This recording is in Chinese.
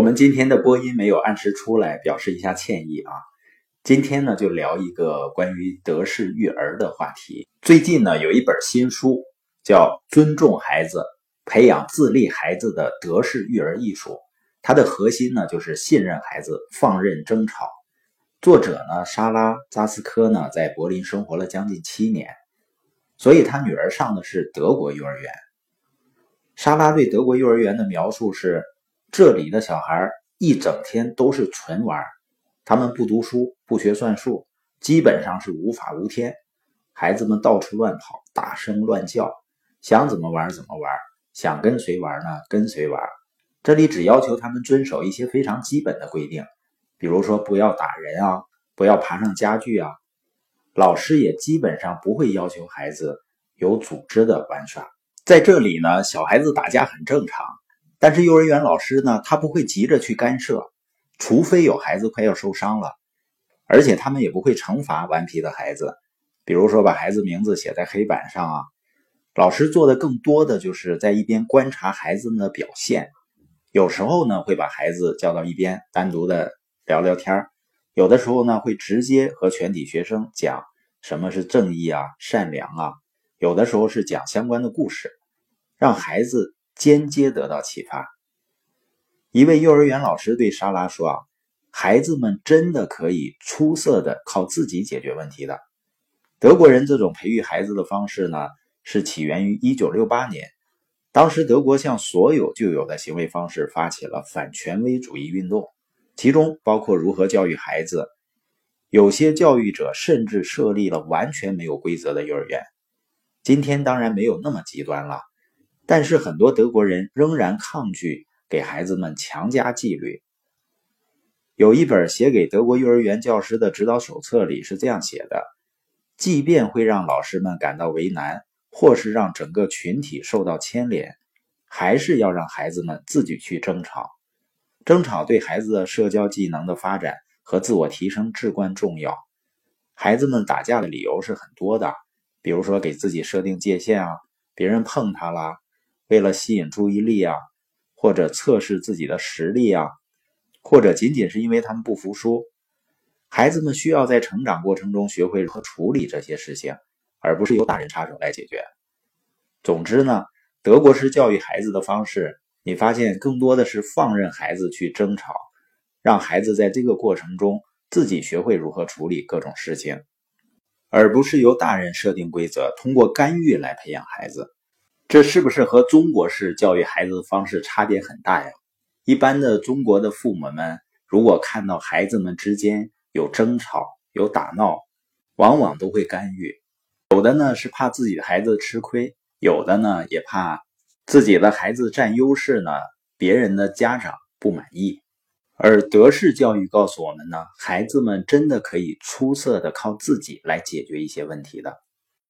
我们今天的播音没有按时出来，表示一下歉意啊。今天呢，就聊一个关于德式育儿的话题。最近呢，有一本新书叫《尊重孩子，培养自立孩子的德式育儿艺术》，它的核心呢就是信任孩子，放任争吵。作者呢，莎拉扎斯科呢，在柏林生活了将近七年，所以他女儿上的是德国幼儿园。莎拉对德国幼儿园的描述是。这里的小孩一整天都是纯玩，他们不读书，不学算术，基本上是无法无天。孩子们到处乱跑，大声乱叫，想怎么玩怎么玩，想跟谁玩呢跟谁玩。这里只要求他们遵守一些非常基本的规定，比如说不要打人啊，不要爬上家具啊。老师也基本上不会要求孩子有组织的玩耍。在这里呢，小孩子打架很正常。但是幼儿园老师呢，他不会急着去干涉，除非有孩子快要受伤了，而且他们也不会惩罚顽皮的孩子，比如说把孩子名字写在黑板上啊。老师做的更多的就是在一边观察孩子们的表现，有时候呢会把孩子叫到一边单独的聊聊天有的时候呢会直接和全体学生讲什么是正义啊、善良啊，有的时候是讲相关的故事，让孩子。间接得到启发。一位幼儿园老师对莎拉说：“啊，孩子们真的可以出色的靠自己解决问题的。德国人这种培育孩子的方式呢，是起源于1968年。当时德国向所有旧有的行为方式发起了反权威主义运动，其中包括如何教育孩子。有些教育者甚至设立了完全没有规则的幼儿园。今天当然没有那么极端了。”但是很多德国人仍然抗拒给孩子们强加纪律。有一本写给德国幼儿园教师的指导手册里是这样写的：即便会让老师们感到为难，或是让整个群体受到牵连，还是要让孩子们自己去争吵。争吵对孩子的社交技能的发展和自我提升至关重要。孩子们打架的理由是很多的，比如说给自己设定界限啊，别人碰他了。为了吸引注意力啊，或者测试自己的实力啊，或者仅仅是因为他们不服输，孩子们需要在成长过程中学会如何处理这些事情，而不是由大人插手来解决。总之呢，德国式教育孩子的方式，你发现更多的是放任孩子去争吵，让孩子在这个过程中自己学会如何处理各种事情，而不是由大人设定规则，通过干预来培养孩子。这是不是和中国式教育孩子的方式差别很大呀？一般的中国的父母们，如果看到孩子们之间有争吵、有打闹，往往都会干预。有的呢是怕自己的孩子吃亏，有的呢也怕自己的孩子占优势呢，别人的家长不满意。而德式教育告诉我们呢，孩子们真的可以出色的靠自己来解决一些问题的。